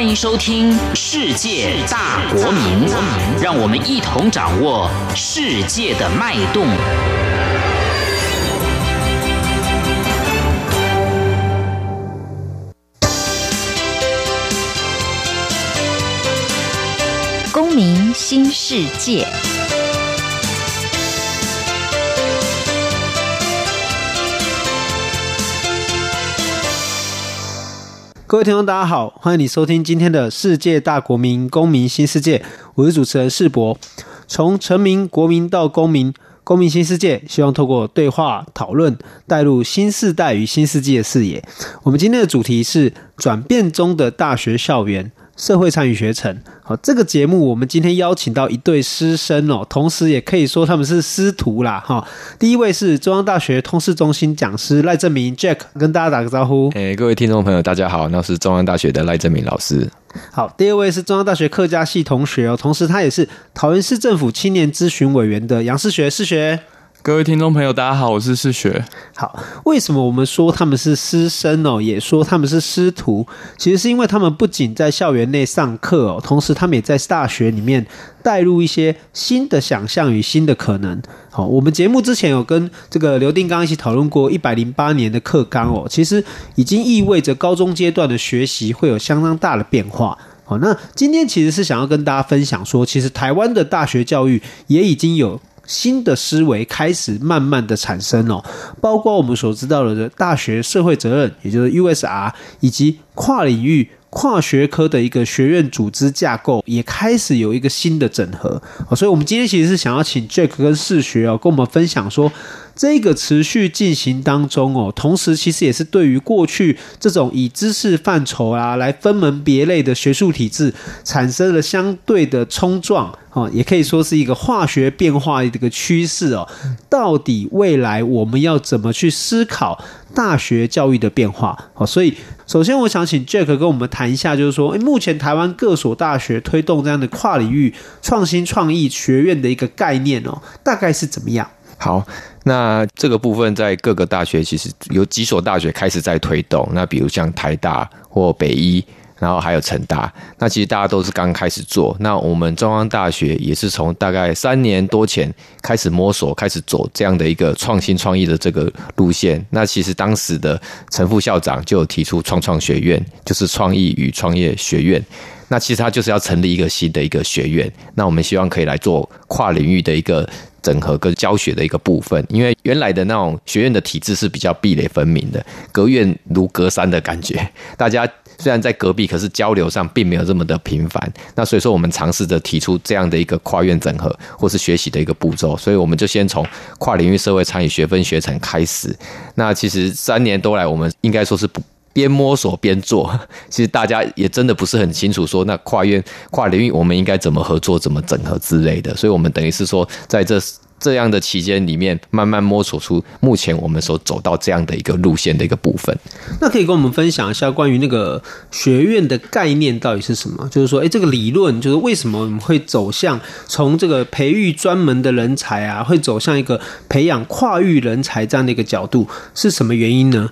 欢迎收听《世界大国民》，让我们一同掌握世界的脉动。公民新世界。各位听众，大家好，欢迎你收听今天的世界大国民公民新世界，我是主持人世博。从臣民、国民到公民，公民新世界，希望透过对话讨论，带入新世代与新世纪的视野。我们今天的主题是转变中的大学校园。社会参与学程，好，这个节目我们今天邀请到一对师生哦，同时也可以说他们是师徒啦，哈。第一位是中央大学通识中心讲师赖正明 Jack，跟大家打个招呼。诶，各位听众朋友，大家好，那是中央大学的赖正明老师。好，第二位是中央大学客家系同学哦，同时他也是桃园市政府青年咨询委员的杨世学，世学。各位听众朋友，大家好，我是世学。好，为什么我们说他们是师生哦，也说他们是师徒？其实是因为他们不仅在校园内上课哦，同时他们也在大学里面带入一些新的想象与新的可能。好，我们节目之前有跟这个刘定刚一起讨论过一百零八年的课纲哦，其实已经意味着高中阶段的学习会有相当大的变化。好，那今天其实是想要跟大家分享说，其实台湾的大学教育也已经有。新的思维开始慢慢的产生哦，包括我们所知道的大学社会责任，也就是 USR，以及跨领域、跨学科的一个学院组织架构，也开始有一个新的整合。所以，我们今天其实是想要请 Jack 跟世学哦，跟我们分享说。这个持续进行当中哦，同时其实也是对于过去这种以知识范畴啊来分门别类的学术体制产生了相对的冲撞啊，也可以说是一个化学变化的一个趋势哦。到底未来我们要怎么去思考大学教育的变化？好，所以首先我想请 Jack 跟我们谈一下，就是说，诶，目前台湾各所大学推动这样的跨领域创新创意学院的一个概念哦，大概是怎么样？好，那这个部分在各个大学其实有几所大学开始在推动。那比如像台大或北医，然后还有成大，那其实大家都是刚开始做。那我们中央大学也是从大概三年多前开始摸索，开始走这样的一个创新创意的这个路线。那其实当时的陈副校长就有提出创创学院，就是创意与创业学院。那其实他就是要成立一个新的一个学院。那我们希望可以来做跨领域的一个。整合跟教学的一个部分，因为原来的那种学院的体制是比较壁垒分明的，隔院如隔山的感觉。大家虽然在隔壁，可是交流上并没有这么的频繁。那所以说，我们尝试着提出这样的一个跨院整合或是学习的一个步骤。所以我们就先从跨领域社会参与学分学程开始。那其实三年多来，我们应该说是不。边摸索边做，其实大家也真的不是很清楚，说那跨院跨领域我们应该怎么合作、怎么整合之类的。所以，我们等于是说，在这这样的期间里面，慢慢摸索出目前我们所走到这样的一个路线的一个部分。那可以跟我们分享一下关于那个学院的概念到底是什么？就是说，诶，这个理论就是为什么我们会走向从这个培育专门的人才啊，会走向一个培养跨域人才这样的一个角度，是什么原因呢？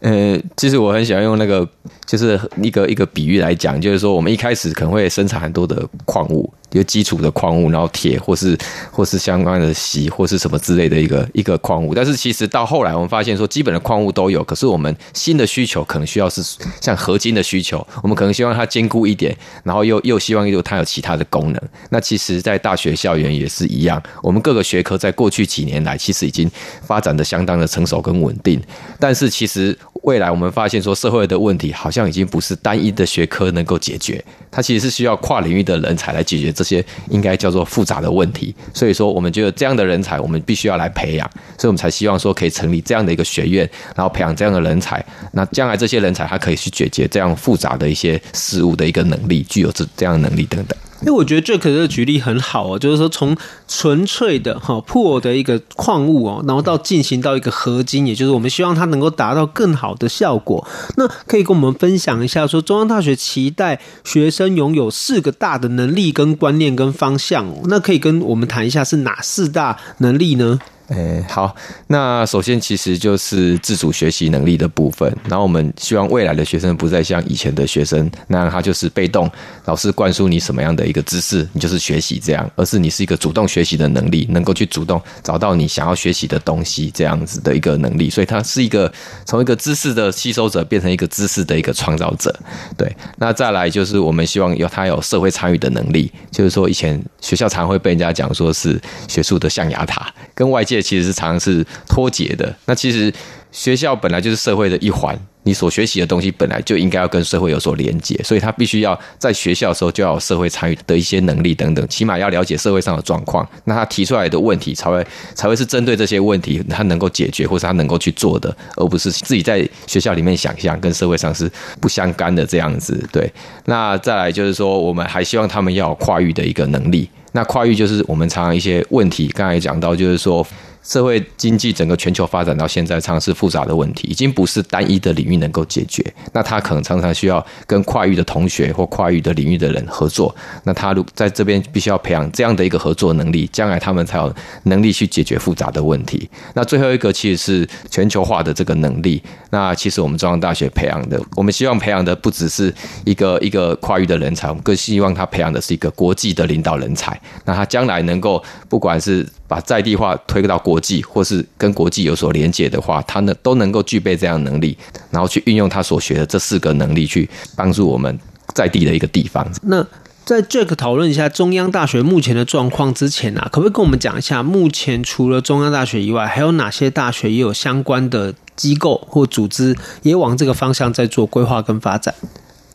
呃，其实我很喜欢用那个，就是一个一个比喻来讲，就是说我们一开始可能会生产很多的矿物。有基础的矿物，然后铁或是或是相关的锡或是什么之类的一个一个矿物，但是其实到后来我们发现说，基本的矿物都有，可是我们新的需求可能需要是像合金的需求，我们可能希望它坚固一点，然后又又希望又它有其他的功能。那其实，在大学校园也是一样，我们各个学科在过去几年来其实已经发展的相当的成熟跟稳定，但是其实未来我们发现说，社会的问题好像已经不是单一的学科能够解决，它其实是需要跨领域的人才来解决。这些应该叫做复杂的问题，所以说我们觉得这样的人才，我们必须要来培养，所以我们才希望说可以成立这样的一个学院，然后培养这样的人才。那将来这些人才，他可以去解决这样复杂的一些事物的一个能力，具有这这样能力等等。因为我觉得这可是举例很好哦，就是说从纯粹的哈破的一个矿物哦，然后到进行到一个合金，也就是我们希望它能够达到更好的效果。那可以跟我们分享一下，说中央大学期待学生拥有四个大的能力跟观念跟方向哦。那可以跟我们谈一下是哪四大能力呢？诶，好，那首先其实就是自主学习能力的部分。然后我们希望未来的学生不再像以前的学生那样，他就是被动，老师灌输你什么样的一个知识，你就是学习这样，而是你是一个主动学习的能力，能够去主动找到你想要学习的东西，这样子的一个能力。所以他是一个从一个知识的吸收者变成一个知识的一个创造者。对，那再来就是我们希望有他有社会参与的能力，就是说以前学校常会被人家讲说是学术的象牙塔，跟外界。其实是常常是脱节的。那其实学校本来就是社会的一环，你所学习的东西本来就应该要跟社会有所连接，所以他必须要在学校的时候就要有社会参与的一些能力等等，起码要了解社会上的状况。那他提出来的问题才会才会是针对这些问题，他能够解决或是他能够去做的，而不是自己在学校里面想象跟社会上是不相干的这样子。对，那再来就是说，我们还希望他们要有跨域的一个能力。那跨域就是我们常常一些问题，刚才讲到就是说。社会经济整个全球发展到现在，常常是复杂的问题，已经不是单一的领域能够解决。那他可能常常需要跟跨域的同学或跨域的领域的人合作。那他如在这边必须要培养这样的一个合作能力，将来他们才有能力去解决复杂的问题。那最后一个其实是全球化的这个能力。那其实我们中央大学培养的，我们希望培养的不只是一个一个跨域的人才，我们更希望他培养的是一个国际的领导人才。那他将来能够不管是把在地化推到国国际或是跟国际有所连接的话，他呢都能够具备这样的能力，然后去运用他所学的这四个能力去帮助我们在地的一个地方。那在 Jack 讨论一下中央大学目前的状况之前啊，可不可以跟我们讲一下，目前除了中央大学以外，还有哪些大学也有相关的机构或组织也往这个方向在做规划跟发展？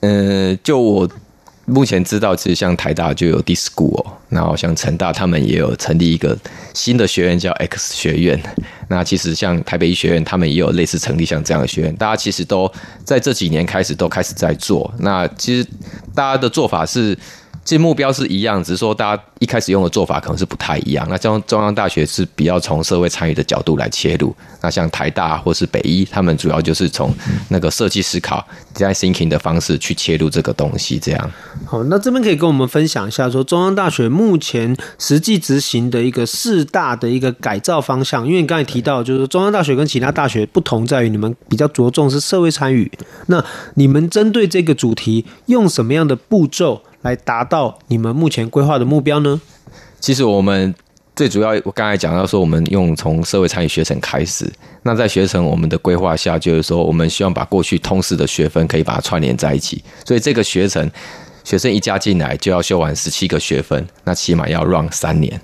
呃，就我。目前知道，其实像台大就有 DISCO，然后像成大他们也有成立一个新的学院叫 X 学院。那其实像台北医学院，他们也有类似成立像这样的学院。大家其实都在这几年开始都开始在做。那其实大家的做法是。其实目标是一样，只是说大家一开始用的做法可能是不太一样。那中中央大学是比较从社会参与的角度来切入，那像台大或是北医，他们主要就是从那个设计思考、design thinking 的方式去切入这个东西。这样。好，那这边可以跟我们分享一下，说中央大学目前实际执行的一个四大的一个改造方向。因为你刚才提到，就是中央大学跟其他大学不同在于，你们比较着重是社会参与。那你们针对这个主题，用什么样的步骤？来达到你们目前规划的目标呢？其实我们最主要，我刚才讲到说，我们用从社会参与学程开始。那在学程我们的规划下，就是说，我们希望把过去通识的学分可以把它串联在一起。所以这个学程，学生一加进来就要修完十七个学分，那起码要 run 三年。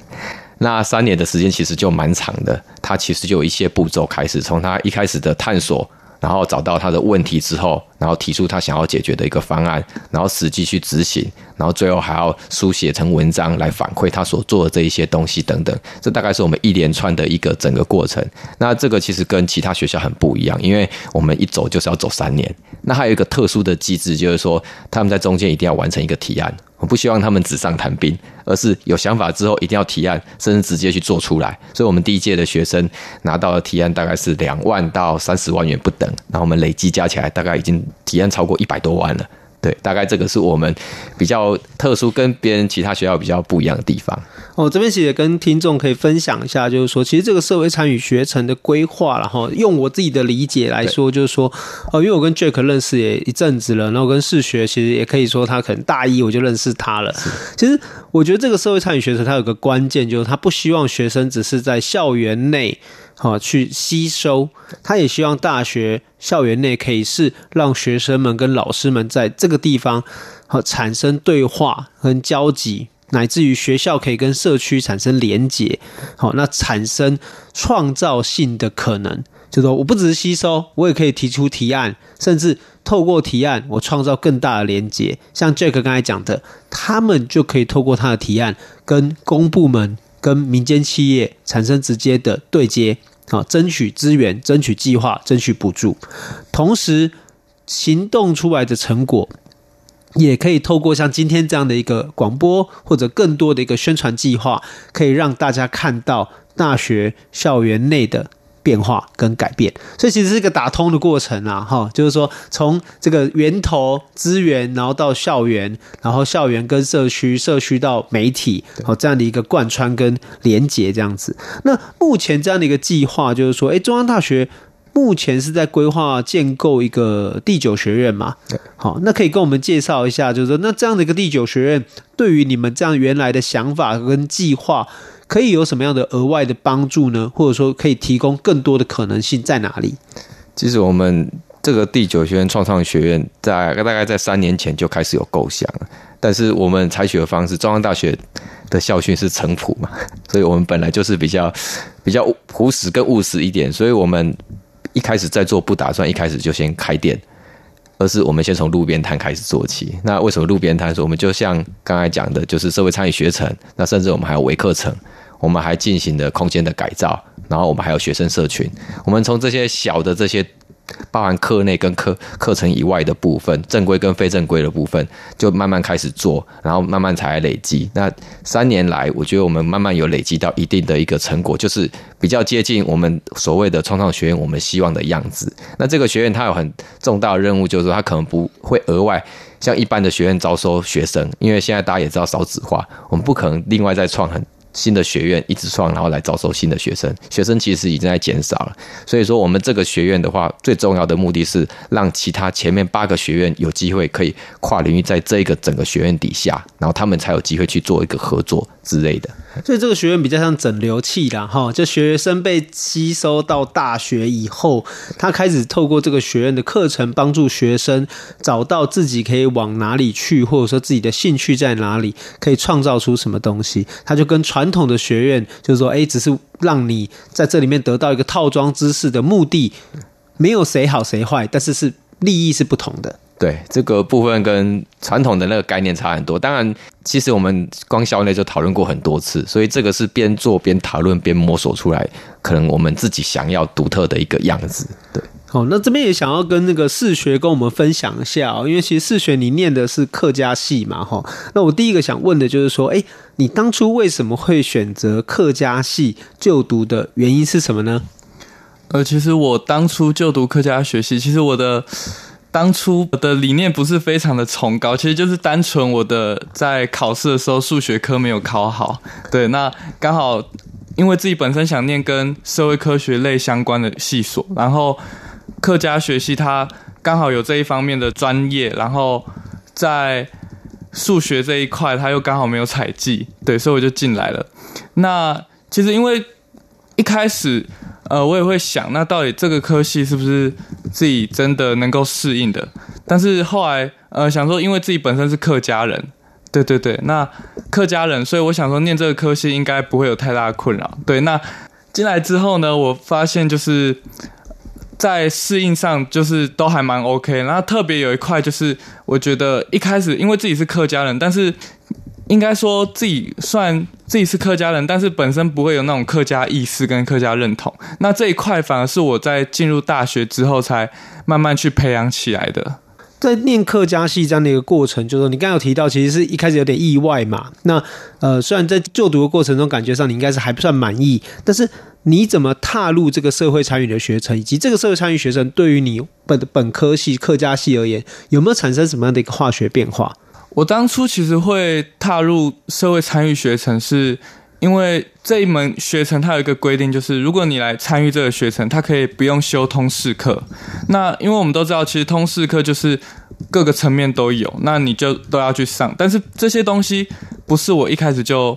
那三年的时间其实就蛮长的。它其实就有一些步骤开始，从他一开始的探索。然后找到他的问题之后，然后提出他想要解决的一个方案，然后实际去执行，然后最后还要书写成文章来反馈他所做的这一些东西等等。这大概是我们一连串的一个整个过程。那这个其实跟其他学校很不一样，因为我们一走就是要走三年。那还有一个特殊的机制，就是说他们在中间一定要完成一个提案。我不希望他们纸上谈兵，而是有想法之后一定要提案，甚至直接去做出来。所以，我们第一届的学生拿到的提案大概是两万到三十万元不等，然后我们累计加起来大概已经提案超过一百多万了。对，大概这个是我们比较特殊，跟别人其他学校比较不一样的地方。哦，这边其实也跟听众可以分享一下，就是说，其实这个社会参与学程的规划，然后用我自己的理解来说，就是说，哦，因为我跟 Jack 认识也一阵子了，然后跟世学其实也可以说他可能大一我就认识他了。其实我觉得这个社会参与学程它有个关键，就是他不希望学生只是在校园内。好，去吸收，他也希望大学校园内可以是让学生们跟老师们在这个地方好产生对话跟交集，乃至于学校可以跟社区产生连结。好，那产生创造性的可能，就说我不只是吸收，我也可以提出提案，甚至透过提案，我创造更大的连结。像 Jack 刚才讲的，他们就可以透过他的提案，跟公部门。跟民间企业产生直接的对接，啊，争取资源、争取计划、争取补助，同时行动出来的成果，也可以透过像今天这样的一个广播或者更多的一个宣传计划，可以让大家看到大学校园内的变化跟改变，所以其实是一个打通的过程啊，哈，就是说从这个源头资源，然后到校园，然后校园跟社区，社区到媒体，好这样的一个贯穿跟连结这样子。那目前这样的一个计划，就是说，哎，中央大学目前是在规划建构一个第九学院嘛？对好，那可以跟我们介绍一下，就是说，那这样的一个第九学院，对于你们这样原来的想法跟计划。可以有什么样的额外的帮助呢？或者说可以提供更多的可能性在哪里？其实我们这个第九学院创创学院在大概在三年前就开始有构想，但是我们采取的方式，中央大学的校训是诚朴嘛，所以我们本来就是比较比较朴实跟务实一点，所以我们一开始在做不打算一开始就先开店。而是我们先从路边摊开始做起。那为什么路边摊？说我们就像刚才讲的，就是社会参与学程。那甚至我们还有微课程，我们还进行了空间的改造，然后我们还有学生社群。我们从这些小的这些。包含课内跟课课程以外的部分，正规跟非正规的部分，就慢慢开始做，然后慢慢才累积。那三年来，我觉得我们慢慢有累积到一定的一个成果，就是比较接近我们所谓的创创学院我们希望的样子。那这个学院它有很重大的任务，就是说它可能不会额外像一般的学院招收学生，因为现在大家也知道少子化，我们不可能另外再创很。新的学院一直创，然后来招收新的学生。学生其实已经在减少了，所以说我们这个学院的话，最重要的目的是让其他前面八个学院有机会可以跨领域，在这个整个学院底下，然后他们才有机会去做一个合作之类的。所以这个学院比较像整流器啦，哈，就学生被吸收到大学以后，他开始透过这个学院的课程，帮助学生找到自己可以往哪里去，或者说自己的兴趣在哪里，可以创造出什么东西。他就跟传传统的学院，就是说，哎，只是让你在这里面得到一个套装知识的目的，没有谁好谁坏，但是是利益是不同的。对，这个部分跟传统的那个概念差很多。当然，其实我们光校内就讨论过很多次，所以这个是边做边讨论边摸索出来，可能我们自己想要独特的一个样子。对，哦，那这边也想要跟那个士学跟我们分享一下哦，因为其实士学你念的是客家系嘛，哈。那我第一个想问的就是说，哎，你当初为什么会选择客家系就读的原因是什么呢？呃，其实我当初就读客家学系，其实我的。当初我的理念不是非常的崇高，其实就是单纯我的在考试的时候数学科没有考好。对，那刚好因为自己本身想念跟社会科学类相关的系所，然后客家学系它刚好有这一方面的专业，然后在数学这一块它又刚好没有采计，对，所以我就进来了。那其实因为一开始。呃，我也会想，那到底这个科系是不是自己真的能够适应的？但是后来，呃，想说，因为自己本身是客家人，对对对，那客家人，所以我想说，念这个科系应该不会有太大的困扰。对，那进来之后呢，我发现就是在适应上，就是都还蛮 OK。然后特别有一块，就是我觉得一开始，因为自己是客家人，但是。应该说自己算自己是客家人，但是本身不会有那种客家意识跟客家认同。那这一块反而是我在进入大学之后才慢慢去培养起来的。在念客家戏这样的一个过程，就是说你刚刚有提到，其实是一开始有点意外嘛。那呃，虽然在就读的过程中，感觉上你应该是还不算满意，但是你怎么踏入这个社会参与的学程，以及这个社会参与学程对于你本本科系客家系而言，有没有产生什么样的一个化学变化？我当初其实会踏入社会参与学程，是因为这一门学程它有一个规定，就是如果你来参与这个学程，它可以不用修通识课。那因为我们都知道，其实通识课就是各个层面都有，那你就都要去上。但是这些东西不是我一开始就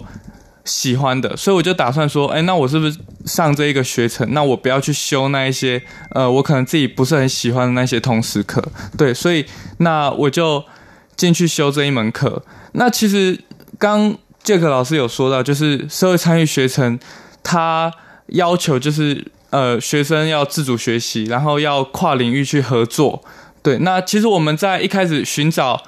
喜欢的，所以我就打算说，哎，那我是不是上这一个学程？那我不要去修那一些，呃，我可能自己不是很喜欢的那些通识课。对，所以那我就。进去修这一门课，那其实刚杰克老师有说到，就是社会参与学程，他要求就是呃学生要自主学习，然后要跨领域去合作。对，那其实我们在一开始寻找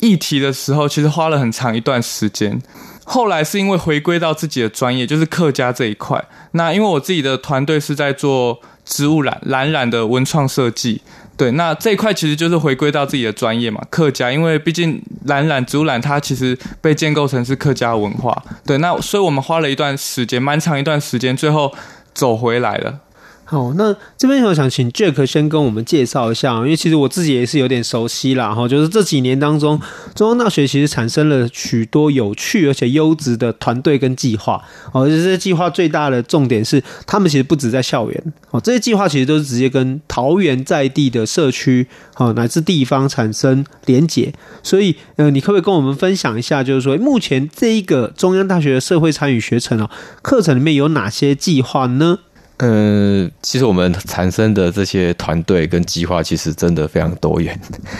议题的时候，其实花了很长一段时间。后来是因为回归到自己的专业，就是客家这一块。那因为我自己的团队是在做植物染、蓝染的文创设计。对，那这一块其实就是回归到自己的专业嘛，客家，因为毕竟蓝染、植物染它其实被建构成是客家文化。对，那所以我们花了一段时间，蛮长一段时间，最后走回来了。好，那这边我想请 Jack 先跟我们介绍一下，因为其实我自己也是有点熟悉啦。哈，就是这几年当中，中央大学其实产生了许多有趣而且优质的团队跟计划。哦，这些计划最大的重点是，他们其实不止在校园，哦，这些计划其实都是直接跟桃园在地的社区，哦，乃至地方产生连结。所以，呃，你可不可以跟我们分享一下，就是说目前这一个中央大学的社会参与学程哦，课程里面有哪些计划呢？嗯，其实我们产生的这些团队跟计划，其实真的非常多元。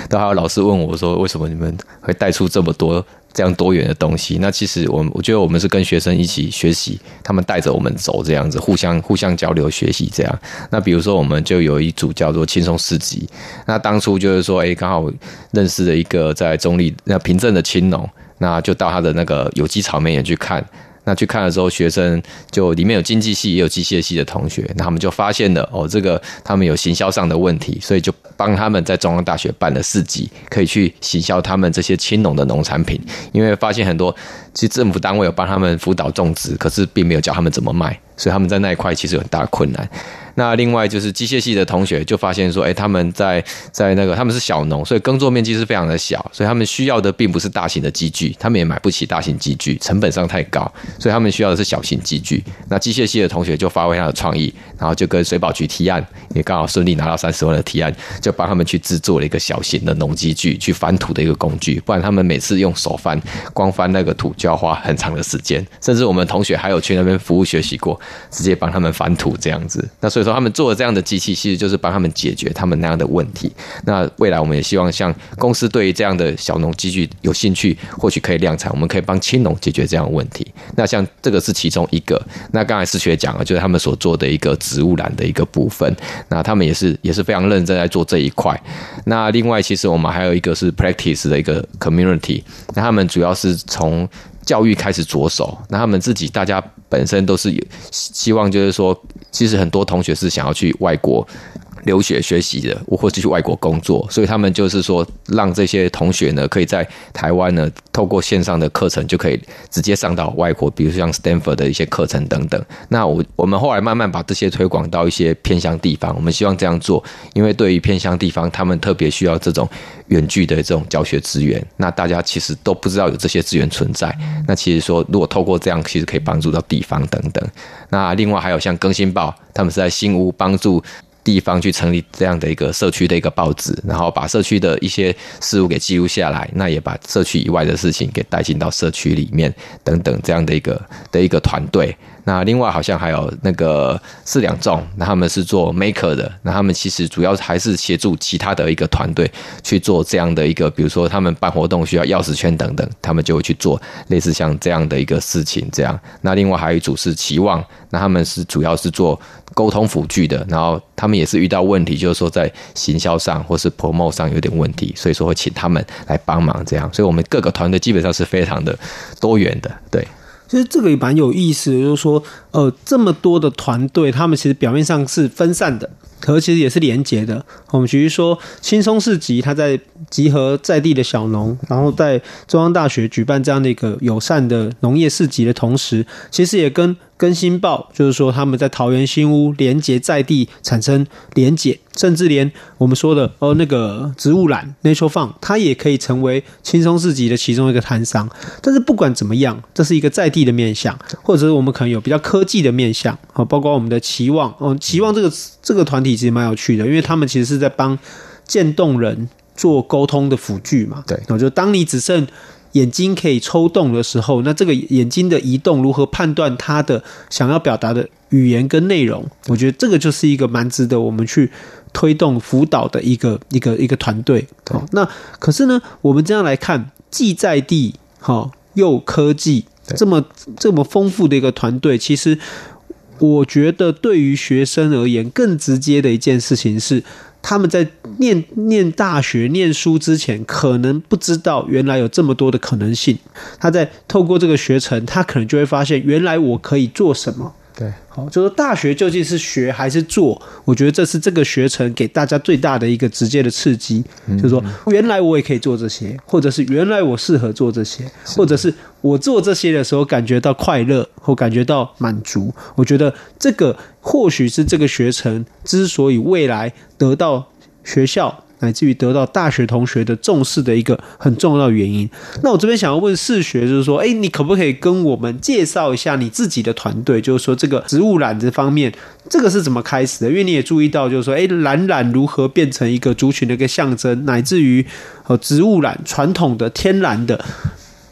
都还有老师问我说，为什么你们会带出这么多这样多元的东西？那其实我我觉得我们是跟学生一起学习，他们带着我们走，这样子互相互相交流学习这样。那比如说，我们就有一组叫做轻松市集。那当初就是说，哎，刚好认识了一个在中立那平镇的青农，那就到他的那个有机草莓园去看。那去看了之后，学生就里面有经济系也有机械系的同学，那他们就发现了哦，这个他们有行销上的问题，所以就帮他们在中央大学办了四级，可以去行销他们这些青农的农产品，因为发现很多其实政府单位有帮他们辅导种植，可是并没有教他们怎么卖，所以他们在那一块其实有很大的困难。那另外就是机械系的同学就发现说，哎，他们在在那个他们是小农，所以耕作面积是非常的小，所以他们需要的并不是大型的机具，他们也买不起大型机具，成本上太高，所以他们需要的是小型机具。那机械系的同学就发挥他的创意，然后就跟水保局提案，也刚好顺利拿到三十万的提案，就帮他们去制作了一个小型的农机具，去翻土的一个工具。不然他们每次用手翻，光翻那个土就要花很长的时间，甚至我们同学还有去那边服务学习过，直接帮他们翻土这样子。那所以。说他们做的这样的机器，其实就是帮他们解决他们那样的问题。那未来我们也希望，像公司对于这样的小农机具有兴趣，或许可以量产，我们可以帮青农解决这样的问题。那像这个是其中一个。那刚才思学讲了，就是他们所做的一个植物染的一个部分。那他们也是也是非常认真在做这一块。那另外，其实我们还有一个是 practice 的一个 community。那他们主要是从教育开始着手，那他们自己大家本身都是有希望，就是说，其实很多同学是想要去外国。留学学习的，或者去外国工作，所以他们就是说，让这些同学呢，可以在台湾呢，透过线上的课程，就可以直接上到外国，比如像 Stanford 的一些课程等等。那我我们后来慢慢把这些推广到一些偏乡地方，我们希望这样做，因为对于偏乡地方，他们特别需要这种远距的这种教学资源。那大家其实都不知道有这些资源存在。那其实说，如果透过这样，其实可以帮助到地方等等。那另外还有像更新报，他们是在新屋帮助。地方去成立这样的一个社区的一个报纸，然后把社区的一些事物给记录下来，那也把社区以外的事情给带进到社区里面等等这样的一个的一个团队。那另外好像还有那个四两重，那他们是做 maker 的，那他们其实主要还是协助其他的一个团队去做这样的一个，比如说他们办活动需要钥匙圈等等，他们就会去做类似像这样的一个事情。这样，那另外还有一组是期望，那他们是主要是做沟通辅具的，然后他们也是遇到问题，就是说在行销上或是 promo 上有点问题，所以说会请他们来帮忙这样。所以我们各个团队基本上是非常的多元的，对。其实这个也蛮有意思的，就是说，呃，这么多的团队，他们其实表面上是分散的，可其实也是连结的。我们比如说，轻松市集，它在集合在地的小农，然后在中央大学举办这样的一个友善的农业市集的同时，其实也跟。更新报就是说，他们在桃园新屋连结在地，产生连结，甚至连我们说的哦那个植物染 Nature Farm，它也可以成为轻松市集的其中一个摊商。但是不管怎么样，这是一个在地的面向，或者是我们可能有比较科技的面向啊，包括我们的期望哦，期望这个词这个团体其实蛮有趣的，因为他们其实是在帮渐冻人做沟通的辅具嘛。对，就当你只剩。眼睛可以抽动的时候，那这个眼睛的移动如何判断它的想要表达的语言跟内容？我觉得这个就是一个蛮值得我们去推动辅导的一个一个一个团队。好，那可是呢，我们这样来看，既在地好又科技这么这么丰富的一个团队，其实我觉得对于学生而言，更直接的一件事情是。他们在念念大学、念书之前，可能不知道原来有这么多的可能性。他在透过这个学程，他可能就会发现，原来我可以做什么。对，好，就是大学究竟是学还是做？我觉得这是这个学程给大家最大的一个直接的刺激，嗯、就是说原来我也可以做这些，或者是原来我适合做这些，或者是我做这些的时候感觉到快乐或感觉到满足。我觉得这个或许是这个学程之所以未来得到学校。乃至于得到大学同学的重视的一个很重要的原因。那我这边想要问世学，就是说，哎，你可不可以跟我们介绍一下你自己的团队？就是说，这个植物染这方面，这个是怎么开始的？因为你也注意到，就是说，哎，染染如何变成一个族群的一个象征，乃至于呃，植物染传统的天然的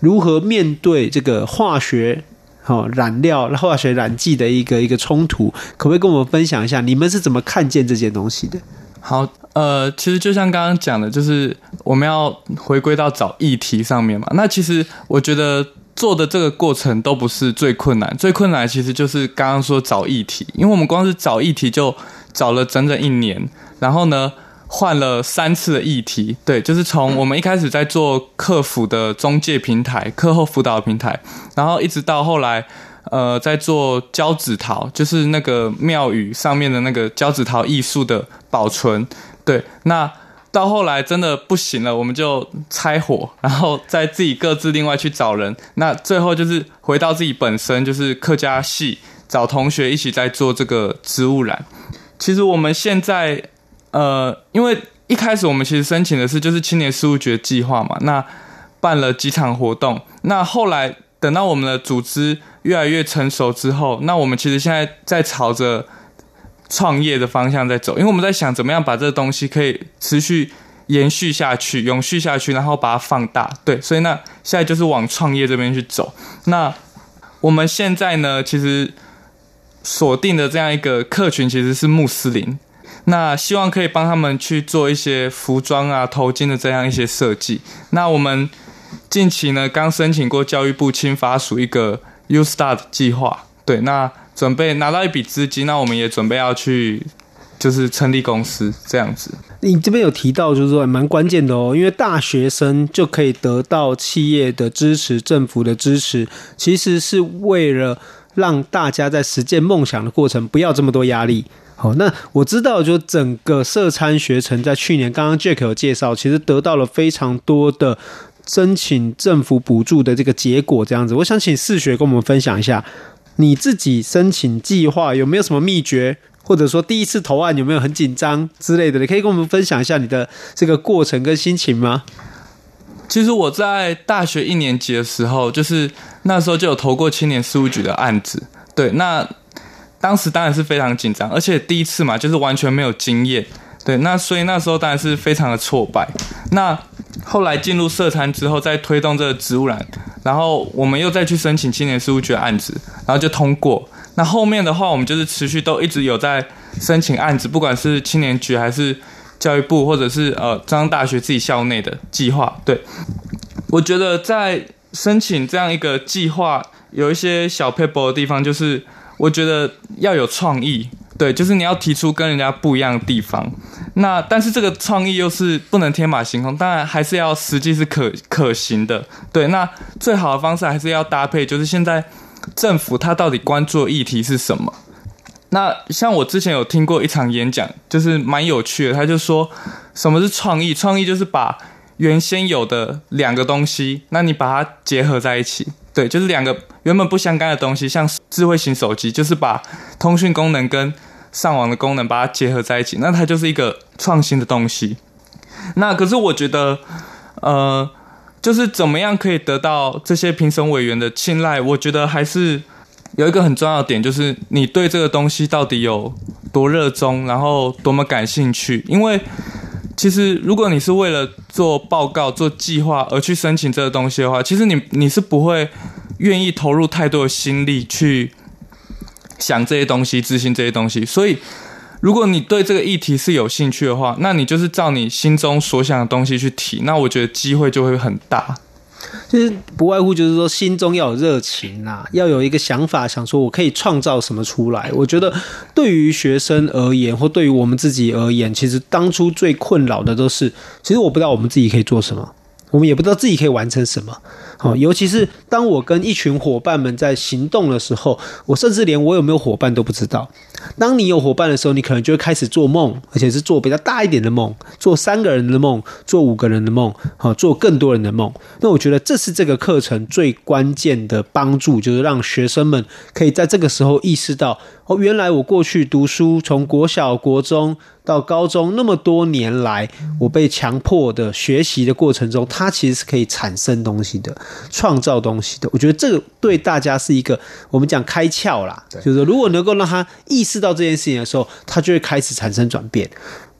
如何面对这个化学好染料、化学染剂的一个一个冲突，可不可以跟我们分享一下，你们是怎么看见这件东西的？好。呃，其实就像刚刚讲的，就是我们要回归到找议题上面嘛。那其实我觉得做的这个过程都不是最困难，最困难其实就是刚刚说找议题，因为我们光是找议题就找了整整一年，然后呢换了三次的议题，对，就是从我们一开始在做客服的中介平台、课后辅导平台，然后一直到后来。呃，在做交趾陶，就是那个庙宇上面的那个交趾陶艺术的保存。对，那到后来真的不行了，我们就拆伙，然后再自己各自另外去找人。那最后就是回到自己本身，就是客家系，找同学一起在做这个植物染。其实我们现在，呃，因为一开始我们其实申请的是就是青年事务局计划嘛，那办了几场活动，那后来等到我们的组织。越来越成熟之后，那我们其实现在在朝着创业的方向在走，因为我们在想怎么样把这个东西可以持续延续下去、永续下去，然后把它放大。对，所以那现在就是往创业这边去走。那我们现在呢，其实锁定的这样一个客群其实是穆斯林，那希望可以帮他们去做一些服装啊、头巾的这样一些设计。那我们近期呢，刚申请过教育部青发署一个。U Start 计划，对，那准备拿到一笔资金，那我们也准备要去，就是成立公司这样子。你这边有提到，就是说蛮关键的哦，因为大学生就可以得到企业的支持、政府的支持，其实是为了让大家在实践梦想的过程不要这么多压力。好，那我知道，就整个社餐学程在去年，刚刚 Jack 有介绍，其实得到了非常多的。申请政府补助的这个结果这样子，我想请士学跟我们分享一下，你自己申请计划有没有什么秘诀，或者说第一次投案有没有很紧张之类的？你可以跟我们分享一下你的这个过程跟心情吗？其实我在大学一年级的时候，就是那时候就有投过青年事务局的案子，对，那当时当然是非常紧张，而且第一次嘛，就是完全没有经验。对，那所以那时候当然是非常的挫败。那后来进入社餐之后，再推动这个植物染，然后我们又再去申请青年事务局的案子，然后就通过。那后面的话，我们就是持续都一直有在申请案子，不管是青年局还是教育部，或者是呃中央大学自己校内的计划。对，我觉得在申请这样一个计划，有一些小 paper 的地方，就是我觉得要有创意。对，就是你要提出跟人家不一样的地方，那但是这个创意又是不能天马行空，当然还是要实际是可可行的。对，那最好的方式还是要搭配，就是现在政府它到底关注的议题是什么？那像我之前有听过一场演讲，就是蛮有趣的，他就说什么是创意？创意就是把原先有的两个东西，那你把它结合在一起。对，就是两个原本不相干的东西，像智慧型手机，就是把通讯功能跟上网的功能把它结合在一起，那它就是一个创新的东西。那可是我觉得，呃，就是怎么样可以得到这些评审委员的青睐？我觉得还是有一个很重要的点，就是你对这个东西到底有多热衷，然后多么感兴趣，因为。其实，如果你是为了做报告、做计划而去申请这个东西的话，其实你你是不会愿意投入太多的心力去想这些东西、执行这些东西。所以，如果你对这个议题是有兴趣的话，那你就是照你心中所想的东西去提，那我觉得机会就会很大。就是不外乎就是说，心中要有热情啊，要有一个想法，想说我可以创造什么出来。我觉得对于学生而言，或对于我们自己而言，其实当初最困扰的都是，其实我不知道我们自己可以做什么。我们也不知道自己可以完成什么。好，尤其是当我跟一群伙伴们在行动的时候，我甚至连我有没有伙伴都不知道。当你有伙伴的时候，你可能就会开始做梦，而且是做比较大一点的梦，做三个人的梦，做五个人的梦，好，做更多人的梦。那我觉得这是这个课程最关键的帮助，就是让学生们可以在这个时候意识到，哦，原来我过去读书，从国小、国中到高中那么多年来，我被强迫的学习的过程中，它其实是可以产生东西的。创造东西的，我觉得这个对大家是一个我们讲开窍啦，就是如果能够让他意识到这件事情的时候，他就会开始产生转变。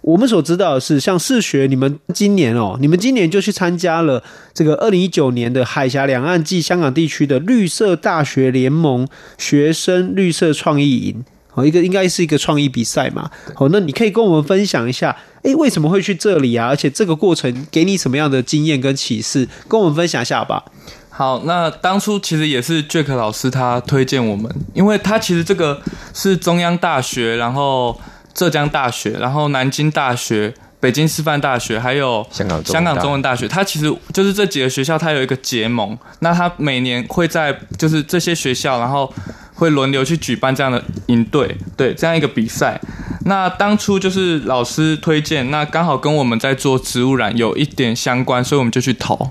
我们所知道的是，像视学，你们今年哦，你们今年就去参加了这个二零一九年的海峡两岸暨香港地区的绿色大学联盟学生绿色创意营。哦，一个应该是一个创意比赛嘛。好，那你可以跟我们分享一下，诶，为什么会去这里啊？而且这个过程给你什么样的经验跟启示？跟我们分享一下吧。好，那当初其实也是 Jack 老师他推荐我们，因为他其实这个是中央大学，然后浙江大学，然后南京大学、北京师范大学，还有香港香港中文大学，它其实就是这几个学校，它有一个结盟。那它每年会在就是这些学校，然后。会轮流去举办这样的营队，对，这样一个比赛。那当初就是老师推荐，那刚好跟我们在做植物染有一点相关，所以我们就去投。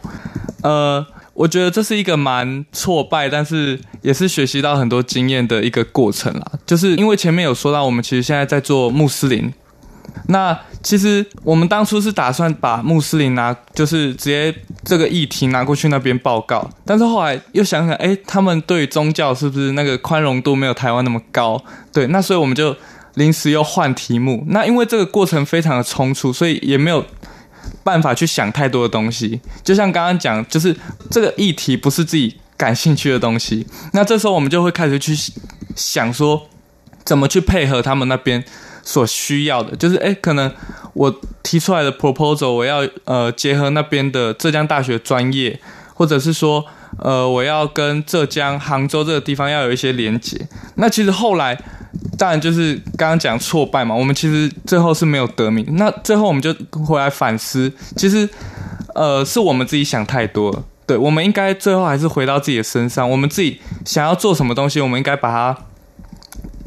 呃，我觉得这是一个蛮挫败，但是也是学习到很多经验的一个过程啦。就是因为前面有说到，我们其实现在在做穆斯林。那其实我们当初是打算把穆斯林拿，就是直接这个议题拿过去那边报告，但是后来又想想，哎，他们对宗教是不是那个宽容度没有台湾那么高？对，那所以我们就临时又换题目。那因为这个过程非常的冲突，所以也没有办法去想太多的东西。就像刚刚讲，就是这个议题不是自己感兴趣的东西，那这时候我们就会开始去想说，怎么去配合他们那边。所需要的就是，哎，可能我提出来的 proposal，我要呃结合那边的浙江大学专业，或者是说，呃，我要跟浙江杭州这个地方要有一些连接。那其实后来，当然就是刚刚讲挫败嘛，我们其实最后是没有得名。那最后我们就回来反思，其实，呃，是我们自己想太多了。对，我们应该最后还是回到自己的身上，我们自己想要做什么东西，我们应该把它。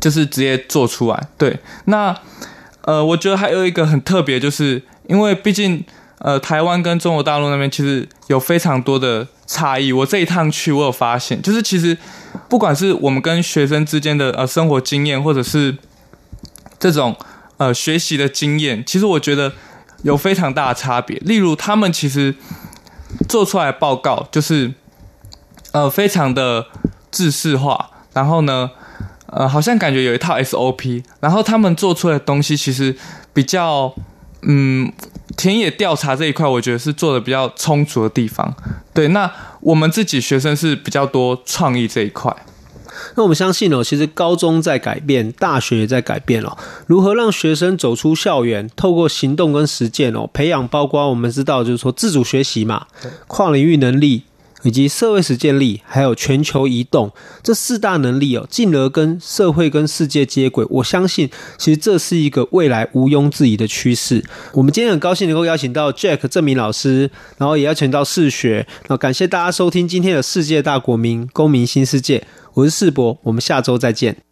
就是直接做出来，对。那呃，我觉得还有一个很特别，就是因为毕竟呃，台湾跟中国大陆那边其实有非常多的差异。我这一趟去，我有发现，就是其实不管是我们跟学生之间的呃生活经验，或者是这种呃学习的经验，其实我觉得有非常大的差别。例如，他们其实做出来报告就是呃非常的制式化，然后呢。呃，好像感觉有一套 SOP，然后他们做出来的东西其实比较，嗯，田野调查这一块，我觉得是做的比较充足的地方。对，那我们自己学生是比较多创意这一块。那我们相信哦，其实高中在改变，大学也在改变哦。如何让学生走出校园，透过行动跟实践哦，培养包括我们知道就是说自主学习嘛，跨领域能力。以及社会实践力，还有全球移动这四大能力哦，进而跟社会跟世界接轨。我相信，其实这是一个未来毋庸置疑的趋势。我们今天很高兴能够邀请到 Jack 郑明老师，然后也邀请到世学。那感谢大家收听今天的世界大国民公民新世界，我是世博，我们下周再见。